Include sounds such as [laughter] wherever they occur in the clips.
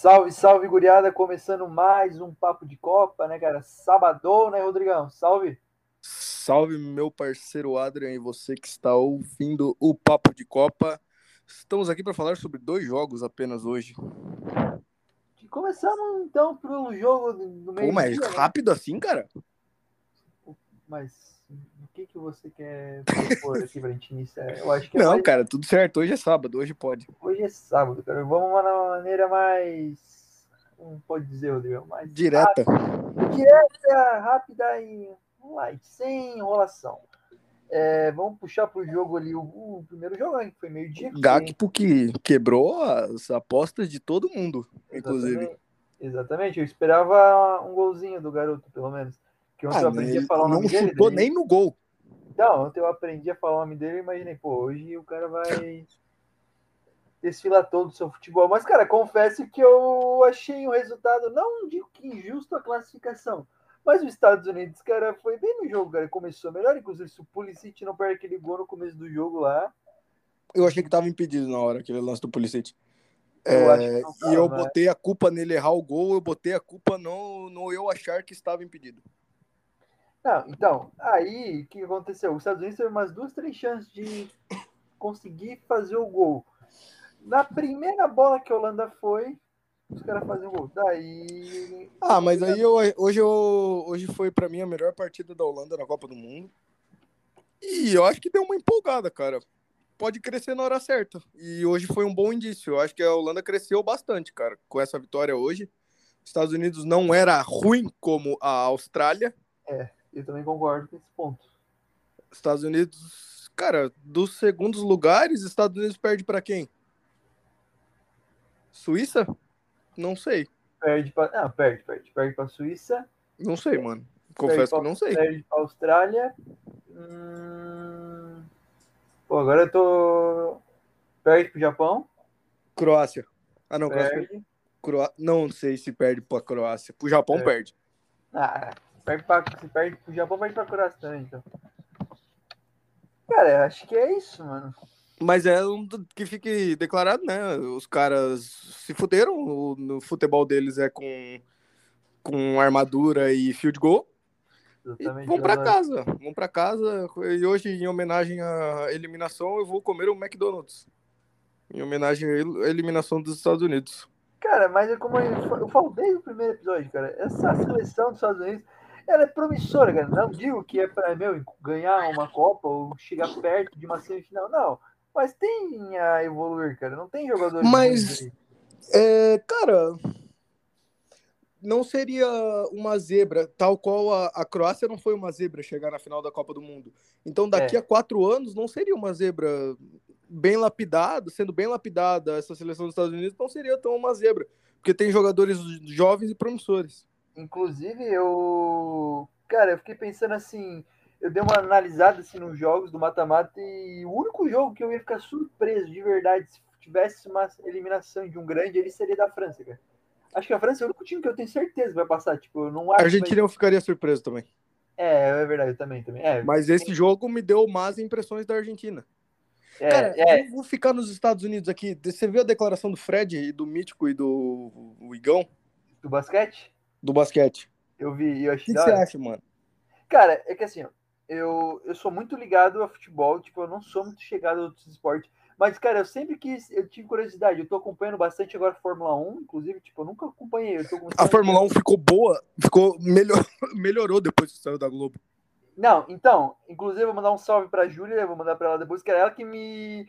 Salve, salve, guriada, começando mais um Papo de Copa, né, cara? Sabadão, né, Rodrigão? Salve! Salve, meu parceiro Adrian e você que está ouvindo o Papo de Copa. Estamos aqui para falar sobre dois jogos apenas hoje. Começamos então pelo jogo do meio. Pô, mas dia, né? rápido né? assim, cara? Mas o que, que você quer propor aqui pra gente iniciar? Eu acho que é Não, mais... cara, tudo certo. Hoje é sábado, hoje pode. Hoje é sábado, cara. Vamos uma maneira mais. Como pode dizer, Rodrigo? Mais direta. Rápida, direta, rápida e light, sem enrolação. É, vamos puxar pro jogo ali o, o primeiro jogo, que foi meio-dia. Gakpo que quebrou as apostas de todo mundo, inclusive. Exatamente. Exatamente. Eu esperava um golzinho do garoto, pelo menos. Que ontem ah, eu aprendi a falar o nome não dele. Não chutou nem no gol. Então, ontem eu aprendi a falar o nome dele e imaginei, pô, hoje o cara vai desfilar todo o seu futebol. Mas, cara, confesso que eu achei o um resultado, não digo que injusto a classificação, mas os Estados Unidos, cara, foi bem no jogo, cara. Começou melhor, inclusive, se o Pulisic não perde aquele gol no começo do jogo lá. Eu achei que tava impedido na hora, aquele lance do Pulisic. Eu é, e eu né? botei a culpa nele errar o gol, eu botei a culpa no, no eu achar que estava impedido. Não, então, aí o que aconteceu? Os Estados Unidos teve umas duas, três chances de conseguir fazer o gol. Na primeira bola que a Holanda foi, os caras faziam gol. Daí. Ah, mas aí eu, hoje, eu, hoje foi para mim a melhor partida da Holanda na Copa do Mundo. E eu acho que deu uma empolgada, cara. Pode crescer na hora certa. E hoje foi um bom indício. Eu acho que a Holanda cresceu bastante, cara, com essa vitória hoje. Estados Unidos não era ruim como a Austrália. É, eu também concordo com esse ponto. Estados Unidos, cara, dos segundos lugares, Estados Unidos perde para quem? Suíça? Não sei. Perde para. Não, perde, perde. Perde para Suíça. Não sei, mano. Confesso pra, que não sei. Perde para Austrália. Hum... Pô, agora eu tô. Perde para Japão. Croácia. Ah, não, perde. Croácia. Não sei se perde para Croácia. Para Japão é. perde. Ah, perde pra... se perde para Japão, para Croácia também, então. Cara, acho que é isso, mano. Mas é um que fique declarado, né? Os caras se fuderam. O, no futebol deles é com, com armadura e field goal. E vão para casa. Vão para casa. E hoje, em homenagem à eliminação, eu vou comer um McDonald's. Em homenagem à eliminação dos Estados Unidos. Cara, mas é como eu falo desde o primeiro episódio, cara. Essa seleção dos Estados Unidos ela é promissora, cara. Não digo que é para meu ganhar uma Copa ou chegar perto de uma semifinal, não. Mas tem a evoluir, cara. Não tem jogadores. Mas, é, cara, não seria uma zebra, tal qual a, a Croácia não foi uma zebra chegar na final da Copa do Mundo. Então, daqui é. a quatro anos, não seria uma zebra bem lapidada, sendo bem lapidada essa seleção dos Estados Unidos, não seria tão uma zebra, porque tem jogadores jovens e promissores. Inclusive, eu. Cara, eu fiquei pensando assim eu dei uma analisada assim, nos jogos do mata-mata e o único jogo que eu ia ficar surpreso de verdade se tivesse uma eliminação de um grande, ele seria da França, cara. Acho que a França é o único time que eu tenho certeza que vai passar. Tipo, eu não acho. A Argentina eu ficaria surpreso também. É, é verdade, eu também, também. É, Mas esse jogo me deu más impressões da Argentina. É, Cara, é. eu vou ficar nos Estados Unidos aqui. Você viu a declaração do Fred e do Mítico e do Igão? Do basquete? Do basquete. Eu vi e eu achei. O que, que você acha, mano? Cara, é que assim, eu, eu sou muito ligado a futebol, tipo, eu não sou muito chegado a outros esportes. Mas, cara, eu sempre quis, eu tive curiosidade, eu tô acompanhando bastante agora a Fórmula 1, inclusive, tipo, eu nunca acompanhei. a Fórmula 1 ficou boa, ficou melhor, [laughs] melhorou depois que saiu da Globo. Não, então, inclusive, eu vou mandar um salve pra Júlia, vou mandar pra ela depois, que era ela que me.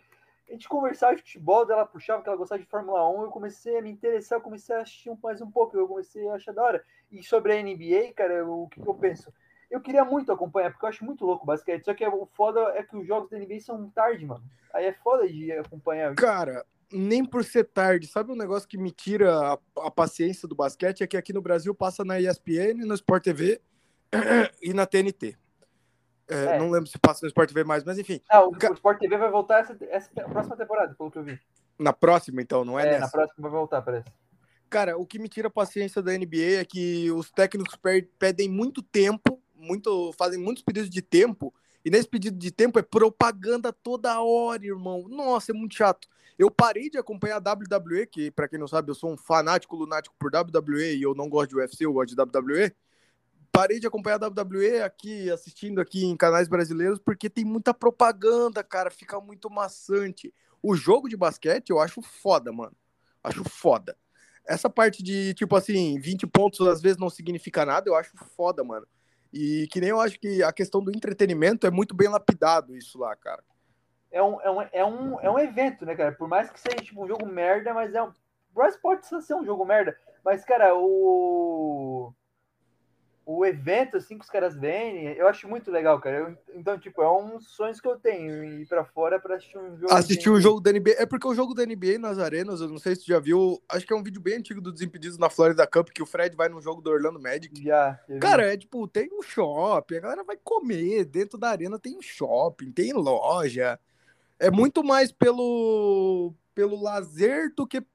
A gente conversava de futebol, dela puxava que ela gostava de Fórmula 1, eu comecei a me interessar, eu comecei a assistir mais um pouco, eu comecei a achar da hora. E sobre a NBA, cara, o que, que eu penso? Eu queria muito acompanhar, porque eu acho muito louco o basquete. Só que o foda é que os jogos da NBA são tarde, mano. Aí é foda de acompanhar. Cara, nem por ser tarde. Sabe um negócio que me tira a, a paciência do basquete? É que aqui no Brasil passa na ESPN, no Sport TV [clears throat] e na TNT. É, é. Não lembro se passa no Sport TV mais, mas enfim. Ah, o, o Sport TV vai voltar essa, essa próxima temporada, pelo que eu vi. Na próxima, então, não é, é nessa? na próxima vai voltar, parece. Cara, o que me tira a paciência da NBA é que os técnicos pedem muito tempo muito fazem muitos pedidos de tempo E nesse pedido de tempo é propaganda toda hora, irmão. Nossa, é muito chato. Eu parei de acompanhar a WWE, que para quem não sabe, eu sou um fanático lunático por WWE e eu não gosto de UFC, eu gosto de WWE. Parei de acompanhar a WWE aqui, assistindo aqui em canais brasileiros, porque tem muita propaganda, cara, fica muito maçante. O jogo de basquete eu acho foda, mano. Acho foda. Essa parte de, tipo assim, 20 pontos às vezes não significa nada, eu acho foda, mano. E que nem eu acho que a questão do entretenimento é muito bem lapidado isso lá, cara. É um, é um, é um, é um evento, né, cara? Por mais que seja tipo, um jogo merda, mas é um. Bros pode ser um jogo merda, mas, cara, o o evento assim que os caras vêm, eu acho muito legal, cara. Eu, então, tipo, é um sonho que eu tenho ir para fora para assistir um jogo. Assistir um jogo da NBA. É porque o jogo da NBA nas arenas, eu não sei se tu já viu, acho que é um vídeo bem antigo do Desimpedidos na Florida Cup que o Fred vai no jogo do Orlando Magic. Já. Cara, é tipo, tem um shopping, a galera vai comer, dentro da arena tem um shopping, tem loja. É muito mais pelo pelo lazer do que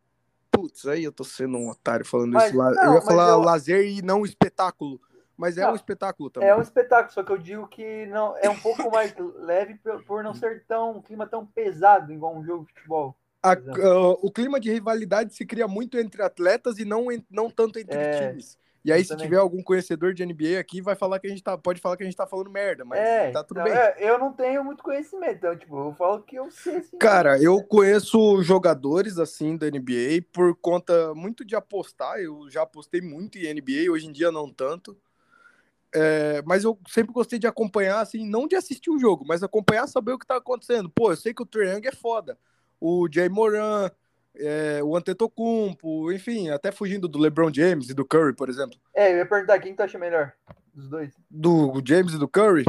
Putz, aí eu tô sendo um otário falando mas, isso. Não, eu ia falar eu... lazer e não espetáculo. Mas é não, um espetáculo também. É um espetáculo, só que eu digo que não é um pouco mais [laughs] leve por não ser tão um clima tão pesado igual um jogo de futebol. A, uh, o clima de rivalidade se cria muito entre atletas e não, não tanto entre é, times. E aí, se tiver algum conhecedor de NBA aqui, vai falar que a gente tá, pode falar que a gente tá falando merda, mas é, tá tudo não, bem. É, eu não tenho muito conhecimento, então, tipo, eu falo que eu sei. Assim, Cara, eu conheço jogadores assim da NBA por conta muito de apostar. Eu já apostei muito em NBA, hoje em dia não tanto. É, mas eu sempre gostei de acompanhar, assim, não de assistir o jogo, mas acompanhar, saber o que tá acontecendo. Pô, eu sei que o Triang é foda. O Jay Moran, é, o Antetokounmpo, enfim, até fugindo do LeBron James e do Curry, por exemplo. É, eu ia perguntar quem tu acha melhor dos dois? Do James e do Curry?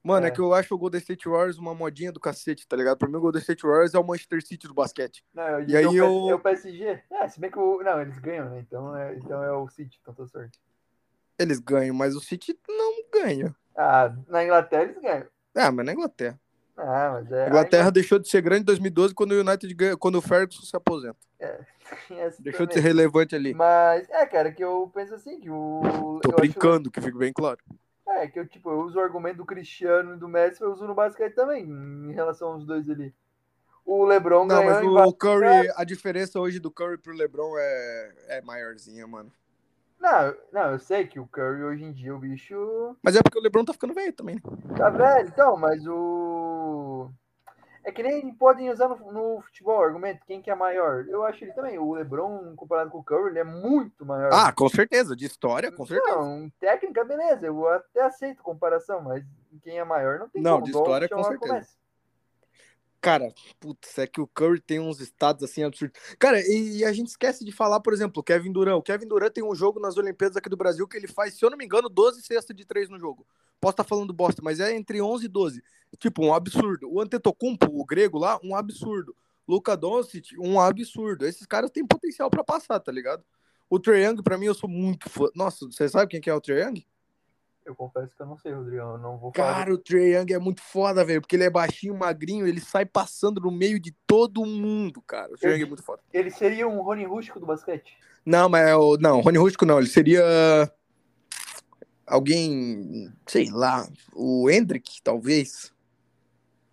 Mano, é. é. que eu acho o Golden State Warriors uma modinha do cacete, tá ligado? Pra mim, o Golden State Warriors é o Manchester City do basquete. Não, eu e aí eu... É o PSG. É, se bem que o... Não, eles ganham, né? Então é, então é o City, então tô sorte eles ganham, mas o City não ganha. Ah, na Inglaterra eles ganham. Ah, mas na Inglaterra. Ah, mas é... A Inglaterra deixou de ser grande em 2012 quando o United ganha, quando o Ferguson se aposenta. É, [laughs] deixou também. de ser relevante ali. Mas é, cara, que eu penso assim, que o. Tô brincando, acho... que fique bem claro. É, que eu, tipo, eu uso o argumento do Cristiano e do Messi, eu uso no basquete também, em relação aos dois ali. O LeBron Não, mas o Curry, a diferença hoje do Curry pro LeBron é, é maiorzinha, mano. Não, não, eu sei que o Curry hoje em dia o bicho. Mas é porque o Lebron tá ficando velho também. Né? Tá velho, então, mas o. É que nem podem usar no, no, futebol argumento quem que é maior. Eu acho ele também. O LeBron, comparado com o Curry, ele é muito maior. Ah, com certeza. De história, com certeza. Não, técnica, beleza. Eu até aceito comparação, mas quem é maior não tem não, como. Não, de história, com certeza. Começa. Cara, putz, é que o Curry tem uns estados assim absurdos. Cara, e, e, a gente esquece de falar, por exemplo, o Kevin Durant. O Kevin Durant tem um jogo nas Olimpíadas aqui do Brasil que ele faz, se eu não me engano, 12 cestas de 3 no jogo. Posso estar tá falando bosta, mas é entre 11 e 12. Tipo, um absurdo. O Antetokounmpo, o grego lá, um absurdo. Luca Doncic, um absurdo. Esses caras têm potencial para passar, tá ligado? O Trae Young, pra mim, eu sou muito fã. Nossa, você sabe quem que é o Trae Young? Eu confesso que eu não sei, Rodrigo. Eu não vou falar. Cara, o Trey Young é muito foda, velho. Porque ele é baixinho, magrinho, ele sai passando no meio de todo mundo, cara. O Trey Young é muito foda. Ele seria um Rony Rústico do basquete? Não, mas é o. Não, Rony Rústico não. Ele seria. Alguém. Sei lá. O Hendrick, talvez.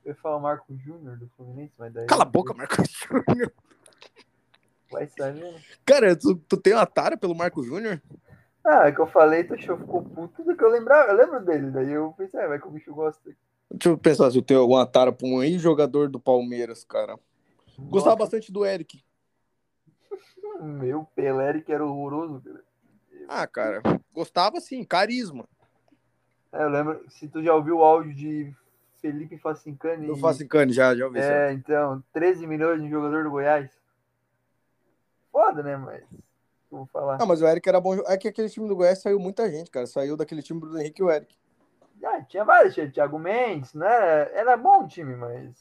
Eu ia falar Marco Júnior do Fluminense, mas daí. Cala a boca, Marco [laughs] Júnior. Vai saber, né? Cara, tu, tu tem uma tara pelo Marco Júnior? Ah, é que eu falei, tu show ficou puto do que eu lembrava. Eu lembro dele, daí eu pensei, ah, vai que o bicho gosta. Deixa eu pensar se eu tenho alguma tara pra um jogador do Palmeiras, cara. Nossa. Gostava bastante do Eric. [laughs] Meu, Pelé Eric era horroroso, cara. Ah, cara, gostava sim, carisma. É, eu lembro, se tu já ouviu o áudio de Felipe Facincani. Do Facincani, já, já ouvi. É, então, 13 milhões de jogador do Goiás. Foda, né, mas vou falar. Não, mas o Eric era bom. É que aquele time do Goiás saiu muita gente, cara. Saiu daquele time Bruno Henrique e o Eric. Ah, tinha vários, tinha Thiago Mendes, né? Era bom o time, mas.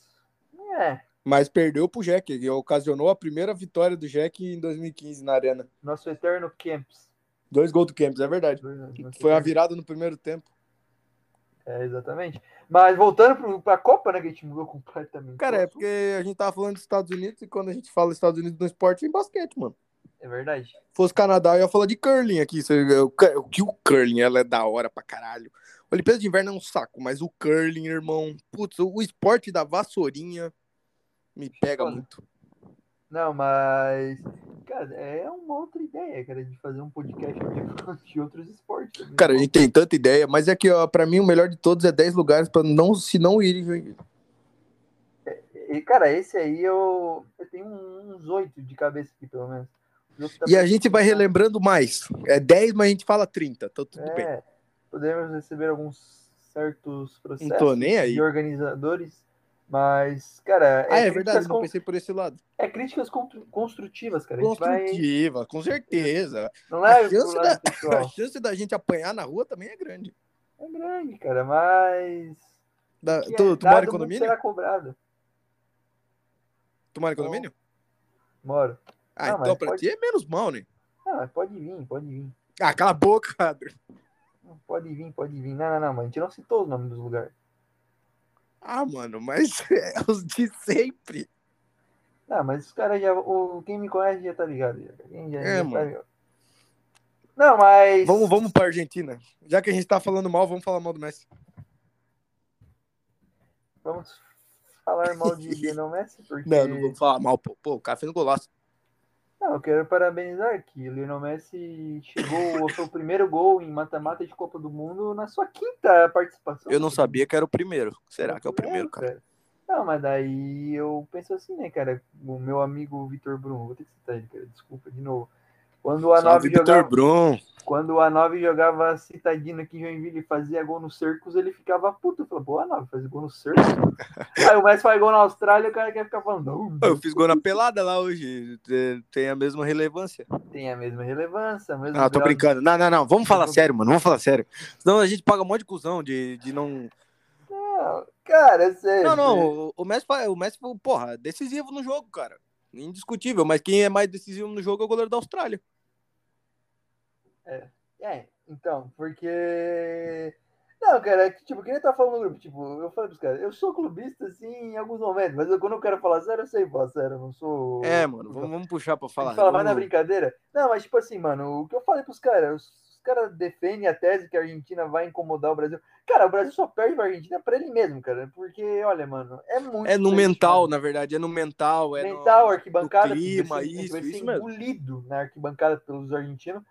É. Mas perdeu pro Jack, e ocasionou a primeira vitória do Jack em 2015 na Arena. Nosso eterno Camps. Dois gols do Camps, é verdade. Foi a virada no primeiro tempo. É, exatamente. Mas voltando para a Copa, né, que a gente mudou completamente. Cara, é porque a gente tava falando dos Estados Unidos e quando a gente fala dos Estados Unidos no esporte, tem basquete, mano. É verdade. Se fosse Canadá, eu ia falar de curling aqui. O que o curling ela é da hora pra caralho. Olimpíada de Inverno é um saco, mas o curling, irmão, putz, o esporte da vassourinha me pega Foda. muito. Não, mas. Cara, é uma outra ideia, cara, de fazer um podcast [laughs] de outros esportes. também. Cara, a gente tem tanta ideia, mas é que, ó, pra mim, o melhor de todos é 10 lugares pra não, se não ir em Joinville. E, cara, esse aí eu, eu tenho uns oito de cabeça aqui, pelo menos. E a gente vai relembrando mais. É 10, mas a gente fala 30, então tudo bem. É, podemos receber alguns certos processos aí. de organizadores, mas, cara, Ah, é verdade, não pensei por esse lado. é críticas construtivas, cara. A gente vai. Construtiva, com certeza. Não A chance, da, [laughs] a chance da gente apanhar na rua também é grande. É grande, cara, mas. Da, que é tu, tu mora em condomínio? será cobrado. Tu mora em condomínio? Moro. Ah, Não, então pra pode- ti é menos mal, né? Ah, mas pode vir, pode vir. Ah, cala a boca, Adro. Pode vir, pode vir. Não, não, não, mas a gente não citou os nomes dos lugares. Ah, mano, mas [laughs] é os de sempre. Não, mas os caras já. O, quem me conhece já tá ligado. Já. Quem já, É, já tá mano. ligado. Não, mas. Vamos, vamos pra Argentina. Já que a gente tá falando mal, vamos falar mal do Messi. Vamos falar mal de [laughs] Lionel Messi, porque. Não, não vamos falar mal, pô. Pô, o cara fez um golaço. Não, eu quero parabenizar que o Lionel Messi chegou, [laughs] foi o primeiro gol em mata-mata de Copa do Mundo na sua quinta participação. Eu não sabia que era o primeiro. Será que é o primeiro, cara? Não, mas daí eu penso assim, né, cara? O meu amigo Vitor Bruno, vou ter que citar ele, cara, desculpa, de novo. Quando o A9 Salve, Vitor jogava, Brum. quando o A9 jogava citadino aqui em Joinville e fazia gol no Cercos, ele ficava puto. Falou, pô, A9 faz gol no Cercos? [laughs] Aí o Messi faz gol na Austrália, o cara quer ficar falando, não, Eu fiz gol na pelada lá hoje. Tem- a mesma relevância. tem a mesma relevância, a mesma Ah, tô brincando. Não, não, não. Vamos falar sério, mano. Vamos falar sério. Senão a gente paga um monte de cuzão de, de não. Não, cara, é sério. Não, não. O, o Messi, o Messi, porra, decisivo no jogo, cara. Indiscutível. Mas quem é mais decisivo no jogo é o goleiro da Austrália. É, então, porque. Não, cara, é que, tipo, quem tá falando no grupo, tipo, eu falei pros caras, eu sou clubista, assim, em alguns momentos, mas eu, quando eu quero falar sério, eu sei falar sério, eu não sou. É, mano. Vamos, vamos puxar pra Falar, falar. fala mais na brincadeira. Não, mas tipo assim, mano, o que eu falei pros caras, caras defendem a tese que a Argentina vai incomodar o Brasil. Cara, o Brasil só perde pra Argentina pra ele mesmo, cara. Porque, olha, mano, é muito. É no mental, na verdade. É no mental. É mental, no... arquibancada, no clima, ser, isso, vai ser isso mesmo. engolido na arquibancada pelos argentinos,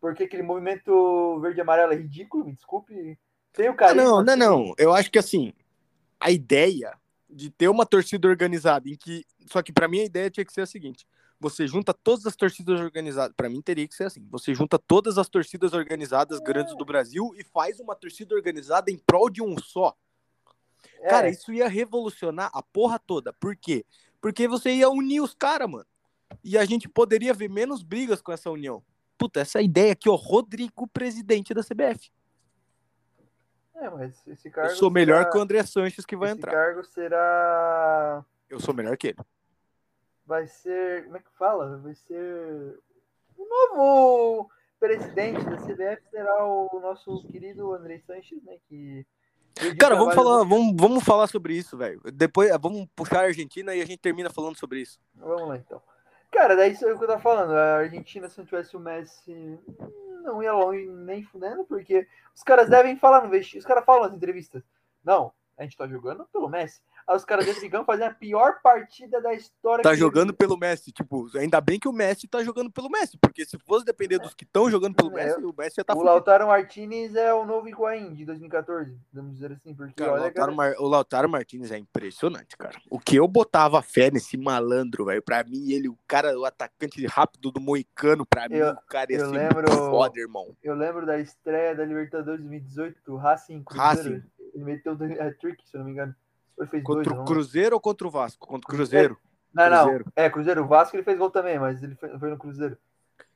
porque aquele movimento verde e amarelo é ridículo, me desculpe. Tem o carisma. não, não, não. Eu acho que assim, a ideia de ter uma torcida organizada em que. Só que pra mim a ideia tinha que ser a seguinte: você junta todas as torcidas organizadas. Pra mim teria que ser assim: você junta todas as torcidas organizadas grandes do Brasil e faz uma torcida organizada em prol de um só. é, Cara, isso ia revolucionar a porra toda. Por quê? Porque você ia unir os caras, mano. E a gente poderia ver menos brigas com essa união. Puta, essa ideia aqui, ó, Rodrigo, presidente da CBF. é, mas esse cargo Eu sou melhor será- que o André Sanches que vai esse entrar. cargo será. Eu sou melhor que ele. Vai ser. Como é que fala? Vai ser. O novo presidente da CBF será o nosso querido André Sanches, né? Que. Cara, vamos falar, vamos, vamos falar sobre isso, velho. Depois, vamos puxar a Argentina e a gente termina falando sobre isso. Vamos lá então. Cara, daí isso é o que eu tava falando. A Argentina, se não tivesse o Messi, não ia longe nem fudendo, porque os caras devem falar no vestido. Os caras falam nas entrevistas. Não, a gente tá jogando pelo Messi. Aí os caras dentro de campo fazem a pior partida da história. Tá jogando pelo Messi, tipo, ainda bem que o Messi tá jogando pelo Messi, porque se fosse depender dos que estão jogando pelo É, Messi, o Messi já tá o. Lautaro Martinez é o novo Higuaín de 2014, vamos dizer assim, porque Cara, o, olha, Lautaro cara, Mar- o Lautaro Martins é impressionante, cara. O que eu botava fé nesse malandro, velho, pra mim, ele, o cara, o atacante rápido do Moicano, pra mim, Eu- o cara ia eu ser lembro- foda, irmão. eu lembro da estreia da Libertadores 2018, do Racing Cruzeiro. Racing. Ele meteu dois hat-trick, se eu não me engano. Ele fez Contra dois, o não Cruzeiro ou contra o Vasco? Contra o Cruzeiro. Não, não. Cruzeiro. É, Cruzeiro. O Vasco ele fez gol também, mas ele foi, foi no Cruzeiro.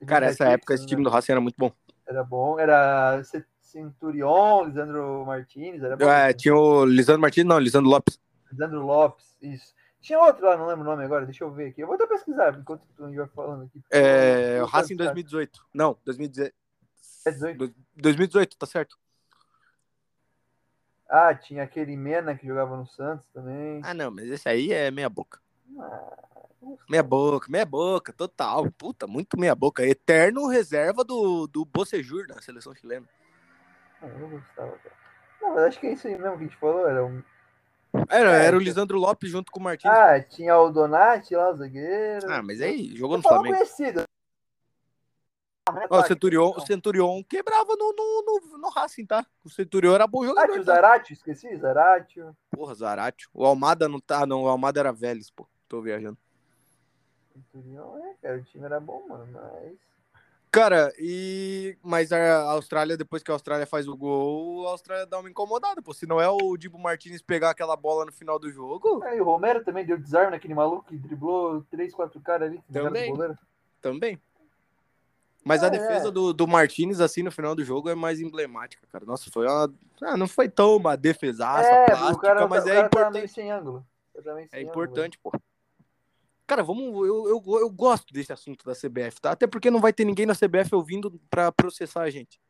Ele Cara, essa época se esse time não do Racing era muito bom. Era bom. Era Centurion, Lisandro Martinez. Era bom. É, tinha o Lisandro Martins, não, Lisandro Lopes. Lisandro Lopes, isso. Tinha outro lá, não lembro o nome agora, deixa eu ver aqui. Eu vou até pesquisar enquanto tu vai falando aqui. É, o Racing pesquisar. 2018. Não, 2018. É 18. 2018, tá certo. Ah, tinha aquele Mena que jogava no Santos também. Ah, não, mas esse aí é meia boca. Ah, Meia boca, meia boca, total. Puta, muito meia boca. Eterno reserva do, do Bocejur na seleção chilena. eu não gostava, cara. Não, mas acho que é isso aí mesmo que a gente falou. Era, um... era, é, era o Lisandro Lopes junto com o Martins. Ah, tinha o Donati lá, o zagueiro. Ah, mas aí, jogou no Flamengo. conhecido. Ó, o, Centurion, o Centurion quebrava no, no, no, no Racing, tá? O Centurion era bom jogador. Ah, o tá? Zaratio, esqueci, Zaratio. Porra, Zaratio. O Almada não tá, não. O Almada era Vélez, pô. Tô viajando. Centurion, é, cara, o time era bom, mano, mas. Cara, e. Mas a Austrália, depois que a Austrália faz o gol, a Austrália dá uma incomodada, pô. Se não é o Dibo Martinez pegar aquela bola no final do jogo. É, e o Romero também deu desarme naquele maluco que driblou 3, 4 caras ali. Também. Também. Mas é, a defesa é. do, do Martinez, assim, no final do jogo é mais emblemática, cara. Nossa, foi uma. Ah, não foi tão uma defesaça é, plástica, cara, mas é importante. Sem ângulo. é importante, ângulo. pô. Cara, vamos. Eu, eu, eu gosto desse assunto da CBF, tá? Até porque não vai ter ninguém na CBF ouvindo pra processar a gente.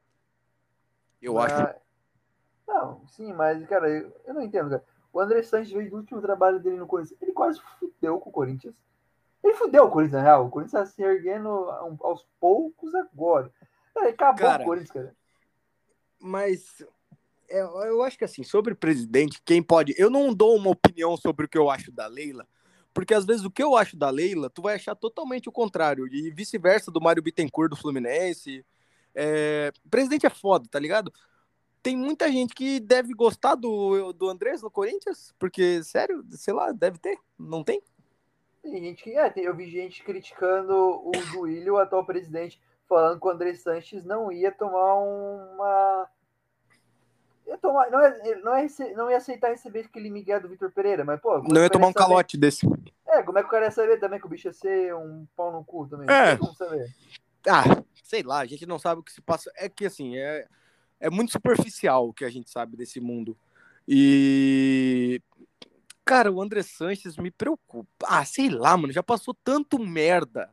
Eu mas... acho. Não, sim, mas, cara, eu, eu não entendo, cara. O André Sanches veio do último trabalho dele no Corinthians. Ele quase fudeu com o Corinthians. Ele fudeu o Corinthians, na real. O Corinthians tá se erguendo aos poucos agora. Acabou cara, o Corinthians, cara. Mas é, eu acho que assim, sobre presidente, quem pode. Eu não dou uma opinião sobre o que eu acho da Leila, porque às vezes o que eu acho da Leila, tu vai achar totalmente o contrário. E vice-versa do Mário Bittencourt do Fluminense. É... Presidente é foda, tá ligado? Tem muita gente que deve gostar do, do Andrés no Corinthians, porque, sério, sei lá, deve ter. Não tem? Tem gente que. É, eu vi gente criticando o [coughs] Duílio, o atual presidente, falando que o André Sanches não ia tomar uma. Ia tomar, não, ia, não, ia, não ia aceitar receber aquele Miguel do Vitor Pereira, mas, pô. Não ia tomar um saber... calote desse. É, como é que o cara ia saber também que o bicho ia ser um pau no cu também? É. Como saber? Ah, sei lá, a gente não sabe o que se passa. É que assim, é, é muito superficial o que a gente sabe desse mundo. E Cara, o André Sanches me preocupa. Ah, sei lá, mano, já passou tanto merda,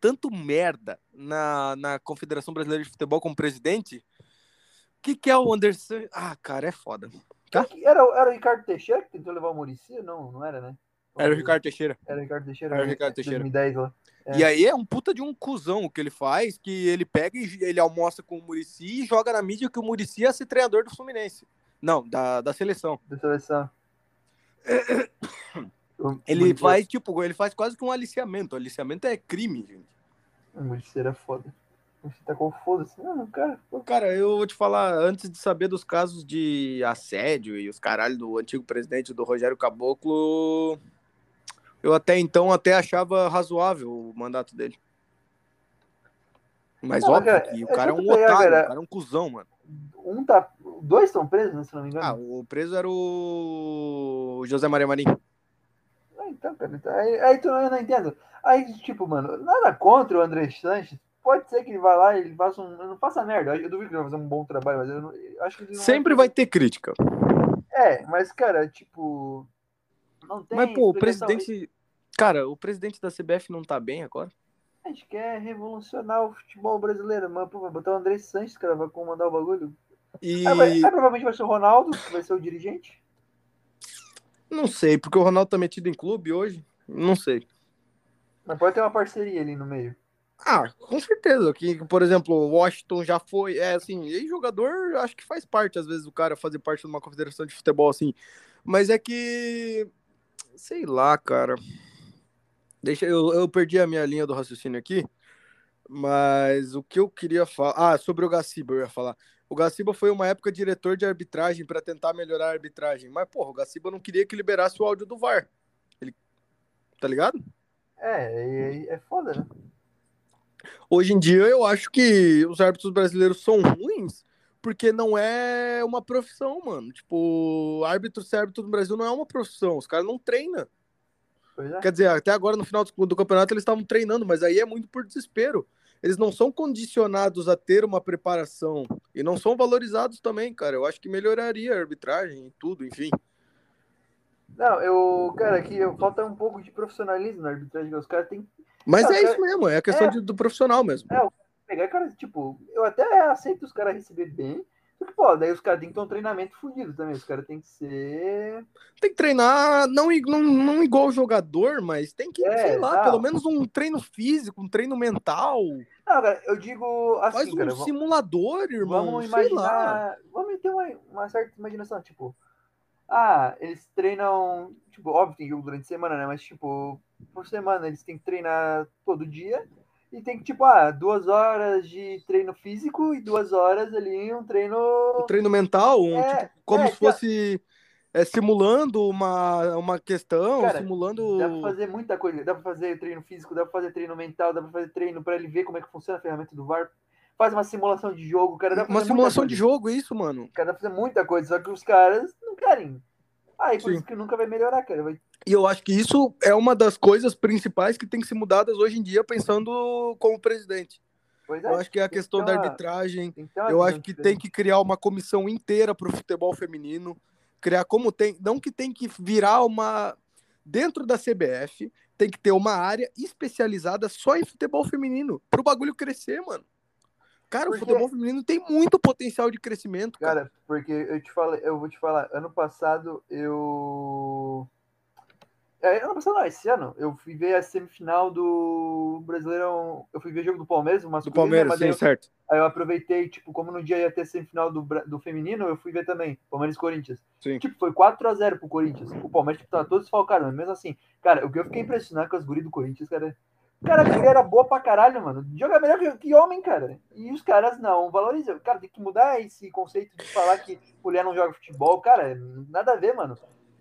tanto merda na, na Confederação Brasileira de Futebol como presidente. O que, que é o Anderson? Ah, cara, é foda. Tá? Era, era o Ricardo Teixeira que tentou levar o Murici? Não, não era, né? Era o Ricardo Teixeira. Era o Ricardo Teixeira. Era o Ricardo Teixeira. 2010 lá. É. E aí é um puta de um cuzão o que ele faz, que ele pega e ele almoça com o Murici e joga na mídia que o Murici ia ser treinador do Fluminense. Não, da, da seleção. Da seleção. [coughs] Ele faz, tipo, ele faz quase que um aliciamento. O aliciamento é crime, gente. Muito é foda. Você tá com foda-se. Não, cara. Cara, eu vou te falar, antes de saber dos casos de assédio e os caralhos do antigo presidente do Rogério Caboclo, eu até então até achava razoável o mandato dele. Mas não, óbvio cara, que o cara é um pegar, otário, cara. o cara é um cuzão, mano. Um tá. Dois estão presos, né, se não me engano. Ah, o preso era o José Maria Marim. Ah, então, cara, então, aí, aí tu eu não entendo. Aí, tipo, mano, nada contra o André Sanches. Pode ser que ele vá lá e ele faça um. Não faça merda. Eu duvido que ele vai fazer um bom trabalho, mas eu, não, eu acho que Sempre vai ter crítica. É, mas, cara, tipo. Não tem. Mas, pô, o presidente. Cara, o presidente da CBF não tá bem agora? A gente quer revolucionar o futebol brasileiro, mano. Pô, vai botar o André Sanches, cara, vai comandar o bagulho. E... Aí, aí, provavelmente vai ser o Ronaldo, que vai ser o dirigente. Não sei, porque o Ronaldo tá metido em clube hoje. Não sei. Mas pode ter uma parceria ali no meio. Ah, com certeza. Que, por exemplo, o Washington já foi. É assim, e jogador acho que faz parte, às vezes, do cara fazer parte de uma confederação de futebol, assim. Mas é que. Sei lá, cara. Deixa eu, eu perdi a minha linha do raciocínio aqui. Mas o que eu queria falar. Ah, sobre o Gaciba, eu ia falar. O Gaciba foi uma época diretor de arbitragem para tentar melhorar a arbitragem. Mas, porra, o Gaciba não queria que liberasse o áudio do VAR. Ele... Tá ligado? É, é, é foda, né? Hoje em dia eu acho que os árbitros brasileiros são ruins porque não é uma profissão, mano. Tipo, árbitro ser árbitro no Brasil não é uma profissão. Os caras não treinam. É. Quer dizer, até agora no final do, do campeonato eles estavam treinando, mas aí é muito por desespero eles não são condicionados a ter uma preparação e não são valorizados também, cara. Eu acho que melhoraria a arbitragem e tudo, enfim. Não, eu, cara, aqui falta um pouco de profissionalismo na arbitragem. Os caras têm. Mas é isso mesmo, é a questão é, de, do profissional mesmo. É, pegar, cara, tipo, eu até aceito os caras receber bem, porque, pô, daí os caras têm que ter um treinamento fudido também. Os caras têm que ser. Tem que treinar, não, não, não igual jogador, mas tem que, é, sei lá, não. pelo menos um treino físico, um treino mental. Não, cara, eu digo assim. Faz um cara, simulador, irmão. Vamos imaginar. Vamos ter uma, uma certa imaginação, tipo, ah, eles treinam, tipo, óbvio, tem jogo durante a semana, né? Mas, tipo, por semana eles têm que treinar todo dia e tem que, tipo, ah, duas horas de treino físico e duas horas ali um treino. Um treino mental, um, é, tipo, como é, se fosse é, simulando uma, uma questão, cara, simulando. Dá pra fazer muita coisa. Dá pra fazer treino físico, dá pra fazer treino mental, dá pra fazer treino pra ele ver como é que funciona a ferramenta do VAR. Faz uma simulação de jogo, cara. uma simulação de jogo, isso, mano. Cara, dá pra fazer muita coisa, só que os caras não querem. Ah, e por Sim. isso que nunca vai melhorar, cara. Vai... E eu acho que isso é uma das coisas principais que tem que ser mudadas hoje em dia, pensando como presidente. É, eu acho que é a questão da arbitragem. Eu acho que tem que criar uma comissão inteira para o futebol feminino. Criar como tem. Não que tem que virar uma. Dentro da CBF, tem que ter uma área especializada só em futebol feminino. Para o bagulho crescer, mano. Cara, porque... o futebol feminino tem muito potencial de crescimento. Cara, cara porque eu te falei, eu vou te falar, ano passado eu. É, ano passado não, esse ano, eu fui ver a semifinal do Brasileirão. Eu fui ver o jogo do Palmeiras, mas Do Palmeiras, sim, eu, certo. Aí eu aproveitei, tipo, como no dia ia ter semifinal do, do feminino, eu fui ver também, Palmeiras e Corinthians. Sim. Tipo, foi 4x0 pro Corinthians. O Palmeiras, tipo, tava todo desfalcado, mas mesmo assim, cara, o que eu fiquei impressionado com as guris do Corinthians, cara, Cara, a mulher era boa pra caralho, mano. Joga melhor que, que, homem, cara. E os caras não valorizam. Cara, tem que mudar esse conceito de falar que mulher não joga futebol. Cara, nada a ver, mano.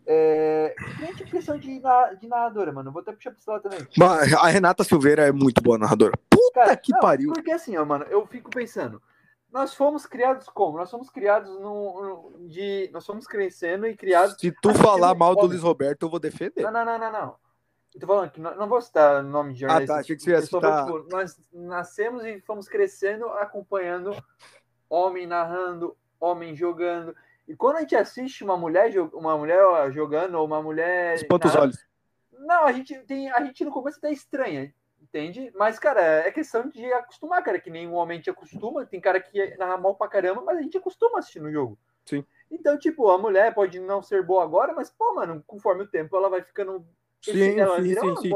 É... Tipo questão de, de narradora, mano. Vou até puxar pra esse lado também. Mas a Renata Silveira é muito boa narradora. Puta cara, que não, pariu. Porque assim, ó, mano, eu fico pensando. Nós fomos criados como? Nós fomos criados no, no de. Nós fomos crescendo e criados. Se tu falar mal do Luiz Roberto, eu vou defender. Não, não, não, não, não. Eu tô falando que não, não vou citar o nome de jornalista. Ah, tá. Achei que você ia citar. Vou, tipo, nós nascemos e fomos crescendo acompanhando homem narrando, homem jogando. E quando a gente assiste uma mulher, uma mulher jogando ou uma mulher. Espanta os olhos. Não, a gente tem. A gente no começo até estranha, entende? Mas, cara, é questão de acostumar, cara, que nem um homem te acostuma. Tem cara que narra mal pra caramba, mas a gente acostuma assistindo o jogo. Sim. Então, tipo, a mulher pode não ser boa agora, mas, pô, mano, conforme o tempo ela vai ficando Sim, sim, sim, sim.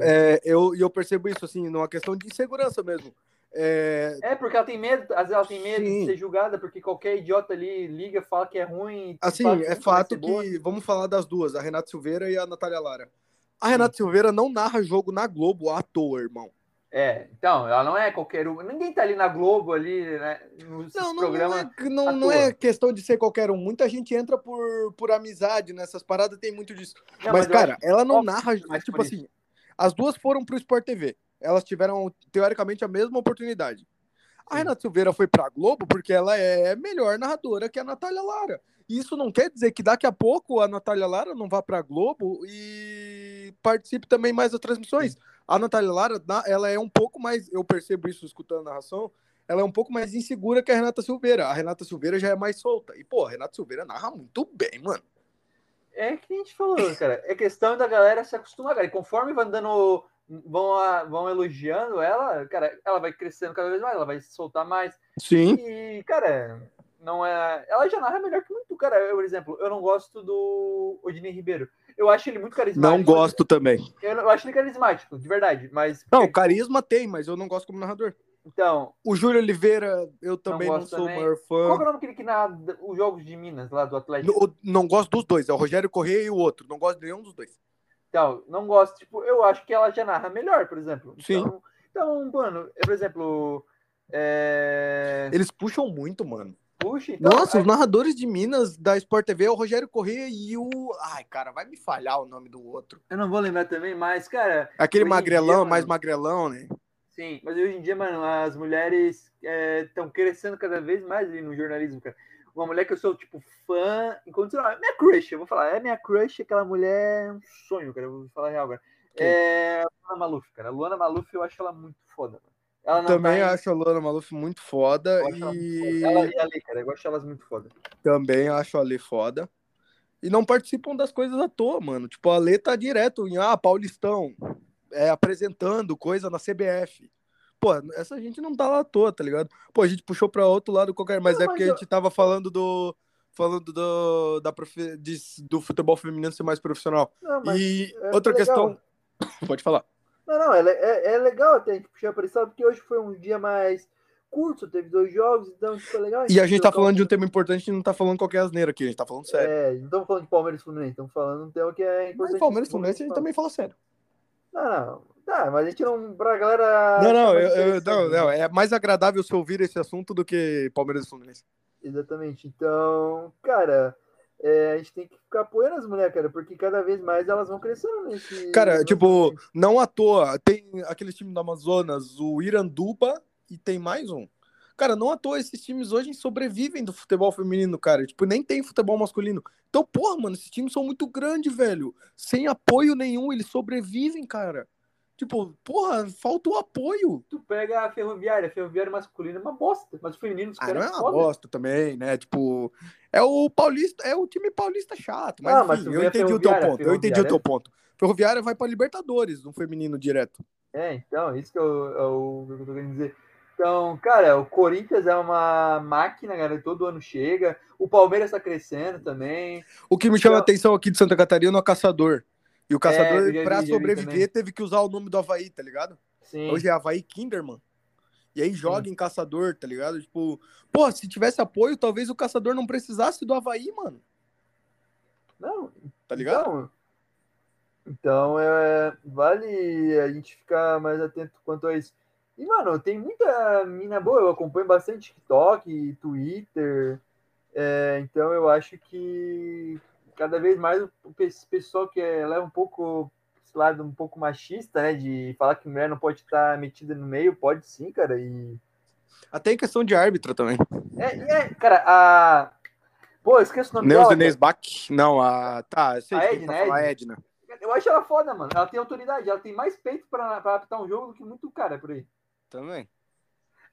É, eu, eu percebo isso, assim, numa questão de insegurança mesmo. É... é, porque ela tem medo, às vezes ela tem medo sim. de ser julgada, porque qualquer idiota ali liga, fala que é ruim. Assim, é fato que, boa. vamos falar das duas, a Renata Silveira e a Natália Lara. A Renata sim. Silveira não narra jogo na Globo à toa, irmão. É, então, ela não é qualquer um. Ninguém tá ali na Globo, ali, né? Nos não, não, não, é, não, não é questão de ser qualquer um. Muita gente entra por, por amizade nessas paradas, tem muito disso. Não, mas, mas cara, ela não narra. Tipo assim, as duas foram pro Sport TV. Elas tiveram, teoricamente, a mesma oportunidade. A Renata Silveira foi pra Globo porque ela é melhor narradora que a Natália Lara. Isso não quer dizer que daqui a pouco a Natália Lara não vá pra Globo e participe também mais das transmissões. Sim a Natália Lara, ela é um pouco mais, eu percebo isso escutando a narração, ela é um pouco mais insegura que a Renata Silveira. A Renata Silveira já é mais solta. E, pô, a Renata Silveira narra muito bem, mano. É que a gente falou, cara. É questão da galera se acostumar, cara. E conforme vai dando. Vão, vão elogiando ela, cara, ela vai crescendo cada vez mais, ela vai se soltar mais. Sim. E, cara, não é. Ela já narra melhor que muito, cara. Eu, por exemplo, eu não gosto do Odinei Ribeiro. Eu acho ele muito carismático. Não gosto também. Eu, eu, acho ele carismático, de verdade. Mas. Não, carisma tem, mas eu não gosto como narrador. Então. O Júlio Oliveira, eu também não, não sou também. maior fã. Qual é o nome que ele narra os jogos de Minas, lá do Atlético? Não gosto dos dois, é o Rogério Correia e o outro. Não gosto de nenhum dos dois. Então, não gosto. Tipo, eu acho que ela já narra melhor, por exemplo. Sim. Então, então mano, por exemplo. É... Eles puxam muito, mano. Puxa, então, Nossa, aí... os narradores de Minas da Sport TV é o Rogério Corrêa e o. Ai, cara, vai me falhar o nome do outro. Eu não vou lembrar também, mas, cara. Aquele magrelão, dia, mais magrelão, né? Sim, mas hoje em dia, mano, as mulheres estão é, crescendo cada vez mais no jornalismo, cara. Uma mulher que eu sou, tipo, fã, incondicional. É minha crush, eu vou falar. É minha crush, aquela mulher é um sonho, cara. Eu vou falar real agora. É a Luana Maluf, cara. Luana Maluf, eu acho ela muito foda, mano. Também tá acho a Luana Maluf muito foda. E... Ela e a Lê, cara, eu gosto elas muito foda. Também acho a Lê foda. E não participam das coisas à toa, mano. Tipo, a Lê tá direto em, ah, Paulistão, é, apresentando coisa na CBF. Pô, essa gente não tá lá à toa, tá ligado? Pô, a gente puxou pra outro lado qualquer, mas não, é porque mas eu... a gente tava falando do. Falando do, da profe... de, do futebol feminino ser mais profissional. Não, e é outra questão. [coughs] Pode falar. Não, não, é, é, é legal até a gente puxar para isso, porque hoje foi um dia mais. curto, teve dois jogos, então foi legal. E a gente tá falando de um tema importante e não tá falando qualquer asneira aqui, a gente tá falando sério. É, não estamos falando de Palmeiras e Fluminense, estamos falando de um tema que é importante. Mas Palmeiras e Fluminense a gente também fala sério. Não, não. Tá, mas a gente não. Pra galera. Não, não, eu, eu, não, não, é mais agradável se ouvir esse assunto do que Palmeiras e Fluminense. Exatamente. Então, cara, é, a gente tem que ficar apoiando as mulheres, cara, porque cada vez mais elas vão crescendo nesse. Cara, tipo, não à toa, tem aqueles times do Amazonas, o Iranduba e tem mais um. Cara, não à toa esses times hoje sobrevivem do futebol feminino, cara. Tipo, nem tem futebol masculino. Então, porra, mano, esses times são muito grandes, velho. Sem apoio nenhum, eles sobrevivem, cara. Tipo, porra, falta o apoio. Tu pega a ferroviária, a ferroviária masculina é uma bosta, mas o feminino os ah, caras. Não é uma foda. bosta também, né? Tipo, é o paulista, é o time paulista chato. Mas, enfim, mas eu entendi o teu ponto. Eu entendi o teu ponto. Ferroviária vai para Libertadores, no feminino direto. É, então, isso que eu, eu, eu tô querendo dizer. Então, cara, o Corinthians é uma máquina, cara, todo ano chega. O Palmeiras tá crescendo também. O que me chama então... a atenção aqui de Santa Catarina é o Caçador. E o Caçador, é, pra sobreviver, teve que usar o nome do Havaí, tá ligado? Sim. Hoje é Havaí Kinderman. E aí joga Sim. em Caçador, tá ligado? Tipo, pô, se tivesse apoio, talvez o Caçador não precisasse do Havaí, mano. Não. Tá ligado? Então, então é, vale a gente ficar mais atento quanto a isso. E, mano, tem muita mina boa, eu acompanho bastante TikTok, Twitter. É, então eu acho que cada vez mais o pessoal que é, leva um pouco esse lado um pouco machista, né? De falar que mulher não pode estar metida no meio, pode sim, cara. E. Até em questão de árbitra também. É, é cara, a. Pô, esqueço o nome Neuza dela. Bach. Não, a. Tá, sei a Edna, tá Edna. Edna. Eu acho ela foda, mano. Ela tem autoridade, ela tem mais peito pra, pra apitar um jogo do que muito cara por aí. Também.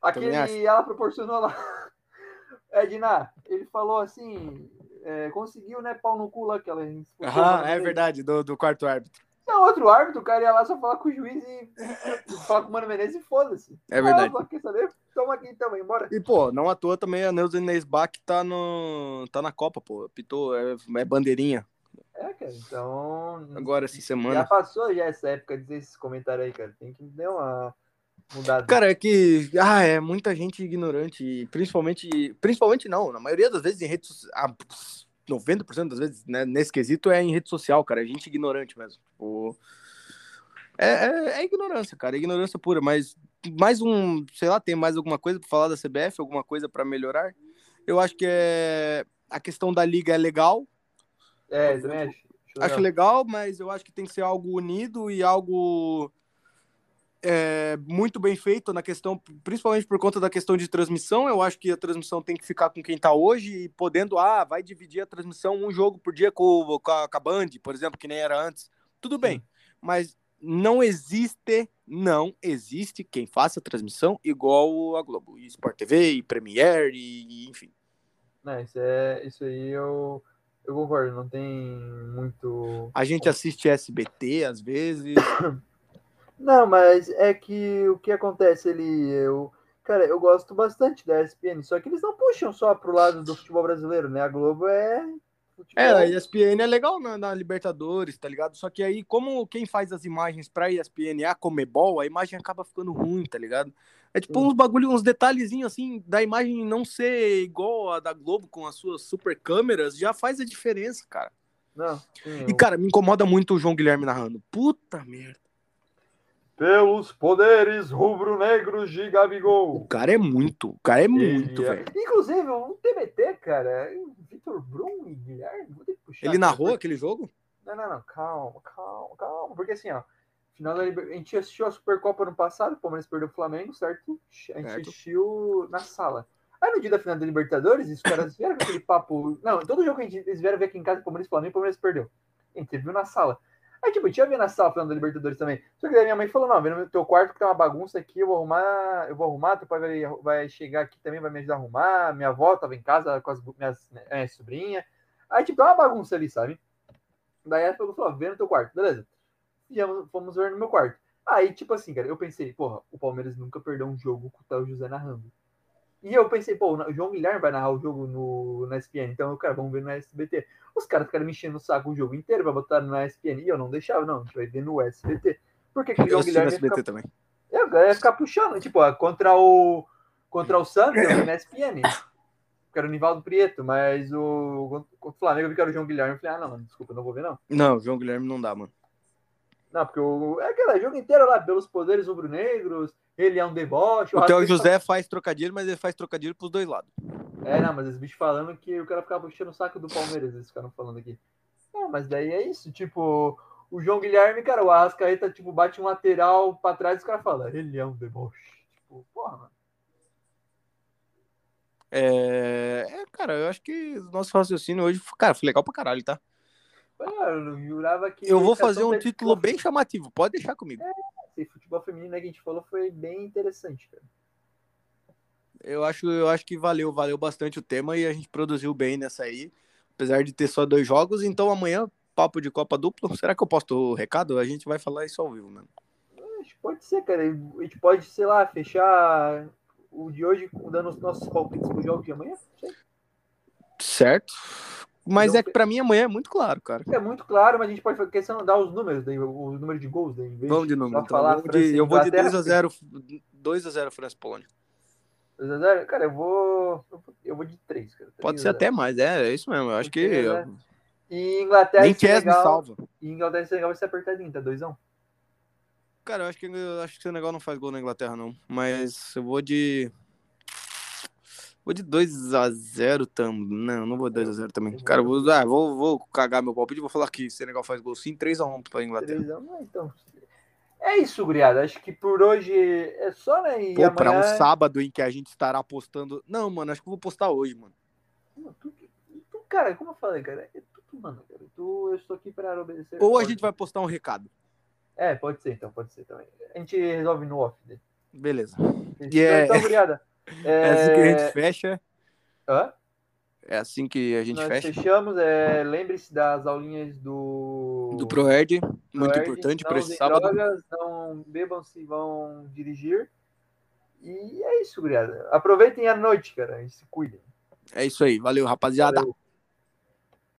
Aquele Também ela proporcionou lá. [laughs] Edna, ele falou assim: é, conseguiu, né, pau no cu lá que ela Ah, é verdade, do, do quarto árbitro. Não, outro árbitro, o cara ia lá só falar com o juiz e [coughs] falar com o Mano Menezes e foda-se. É verdade. Ah, quer saber? Toma aqui então, embora. E, pô, não à toa também a Neuza Inês Bach tá, no, tá na Copa, pô. Pitou, é, é bandeirinha. É, cara, então. Agora, essa semana. Já passou já essa época de dizer esses comentários aí, cara. Tem que dar uma mudada. Cara, é que. Ah, é muita gente ignorante. Principalmente. Principalmente não, na maioria das vezes em redes sociais. Ah, 90% das vezes, né, nesse quesito, é em rede social, cara. É gente ignorante mesmo. Tipo, é, é, é, ignorância, cara. É ignorância pura. Mas mais um, sei lá, tem mais alguma coisa para falar da CBF? Alguma coisa para melhorar? Eu acho que é a questão da liga é legal. É, também acho. Acho legal, mas eu acho que tem que ser algo unido e algo é, muito bem feito na questão, principalmente por conta da questão de transmissão. Eu acho que a transmissão tem que ficar com quem está hoje e podendo, ah, vai dividir a transmissão um jogo por dia com, com, a, com a Band, por exemplo, que nem era antes. Tudo bem, mas não existe, não existe quem faça transmissão igual a Globo, e Sport TV, e Premiere, e, e enfim. Não, isso, é, isso aí eu, eu concordo, não tem muito. A gente assiste SBT às vezes. [coughs] Não, mas é que o que acontece ali, eu, cara, eu gosto bastante da ESPN, só que eles não puxam só pro lado do futebol brasileiro, né? A Globo é futebol. É, a ESPN é legal na, na, Libertadores, tá ligado? Só que aí, como quem faz as imagens pra ESPN é a Comebol, a imagem acaba ficando ruim, tá ligado? É tipo uns bagulho, uns detalhezinhos assim, da imagem não ser igual a da Globo com as suas super câmeras, já faz a diferença, cara. Não, sim, e, cara, me incomoda muito o João Guilherme narrando. Puta merda pelos poderes rubro-negros de Gabigol. O cara é muito, o cara é muito, é... velho. Inclusive, um TBT, cara, Vitor Brum e Guilherme, vou ter que puxar. Ele narrou porque... aquele jogo? Não, não, não, calma, calma, calma, porque assim, ó, final da Liber... a gente assistiu a Supercopa no passado, o Palmeiras perdeu o Flamengo, certo? A gente certo. assistiu na sala. Aí no dia da final da Libertadores, os caras vieram com aquele papo. Não, todo jogo que a gente, eles vieram ver aqui em casa, o Palmeiras e Flamengo, o Palmeiras perdeu. A gente viu na sala. Aí, tipo, tinha vi na sala falando da Libertadores também. Só que daí minha mãe falou: não, vem no teu quarto que tem uma bagunça aqui, eu vou arrumar, eu vou arrumar, teu pai vai, vai chegar aqui também, vai me ajudar a arrumar. Minha avó tava em casa com as minhas, minhas sobrinhas. Aí, tipo, é uma bagunça ali, sabe? Daí ela falou: vem no teu quarto, beleza. E fomos ver no meu quarto. Aí, tipo assim, cara, eu pensei, porra, o Palmeiras nunca perdeu um jogo com o Théo José narrando. E eu pensei, pô, o João Guilherme vai narrar o jogo no, na SPN, então eu, cara, vamos ver no SBT. Os caras ficaram me enchendo o saco o jogo inteiro pra botar na SPN, e eu não deixava, não, a gente vai ver no SBT. Por que, que o João Guilherme. No SBT ficar... também. Eu ia ficar puxando, tipo, contra o. Contra o Santos, eu vi na SPN. Que era o Nivaldo Prieto, mas o contra o Flamengo eu vi que era o João Guilherme. Eu falei, ah, não, mano, desculpa, não vou ver, não. Não, João Guilherme não dá, mano. Não, porque o, é aquele jogo inteiro lá, pelos poderes rubro-negros, ele é um deboche. O Theo José faz trocadilho, mas ele faz trocadilho pros dois lados. É, não, mas os bichos falando que o cara ficava puxando o saco do Palmeiras, eles ficaram falando aqui. É, mas daí é isso, tipo, o João Guilherme, cara, o Arrascaeta, tipo, bate um lateral pra trás e os caras falam, ele é um deboche. Tipo, porra, mano. É... é, cara, eu acho que o nosso raciocínio hoje, cara, foi legal pra caralho, tá? Eu jurava que. Eu vou fazer um título bem chamativo, pode deixar comigo. É, esse futebol feminino né, que a gente falou foi bem interessante, cara. Eu acho, eu acho que valeu, valeu bastante o tema e a gente produziu bem nessa aí, apesar de ter só dois jogos. Então amanhã, papo de Copa duplo. Será que eu posto o recado? A gente vai falar isso ao vivo, mano. Pode ser, cara. A gente pode, sei lá, fechar o de hoje dando os nossos palpites pro jogo de amanhã? Certo. Mas é que pra mim amanhã é muito claro, cara. É muito claro, mas a gente pode fazer questão dar os números, o número de gols. Daí, Vamos de número. Então, falar de, eu vou de 2x0 2x0 França Polônia. 2x0? Cara, eu vou. Eu vou de 3, cara. 3 pode ser até mais, é, é isso mesmo. Eu acho que. É. E Inglaterra Nem e Senegal. salva. E Inglaterra e Senegal vai ser apertadinho, tá 2x1. Cara, eu acho que eu acho que o Senegal não faz gol na Inglaterra, não. Mas eu vou de. Vou de 2x0 também. Não, não vou 2x0 também. Cara, vou, ah, vou, vou cagar meu palpite. Vou falar que Senegal faz gol sim. 3x1 pra Inglaterra. 3x1, então. É isso, Griada. Acho que por hoje é só, né? E Pô, amanhã... pra um sábado em que a gente estará postando. Não, mano, acho que eu vou postar hoje, mano. Tu, tu, cara, como eu falei, cara, é tu, mano, cara. Tu, eu estou aqui para obedecer. Ou a gente vai postar um recado. É, pode ser, então, pode ser também. A gente resolve no off. Né? Beleza. E é... Então, [laughs] Griada. É... é assim que a gente fecha. Hã? É assim que a gente Nós fecha. fechamos. É... Lembre-se das aulinhas do. Do ProErd. Muito Proerd. importante para esse sábado. Drogas, não bebam se vão dirigir. E é isso, Guriada. Aproveitem a noite, cara. E se cuidem. É isso aí. Valeu, rapaziada. Valeu.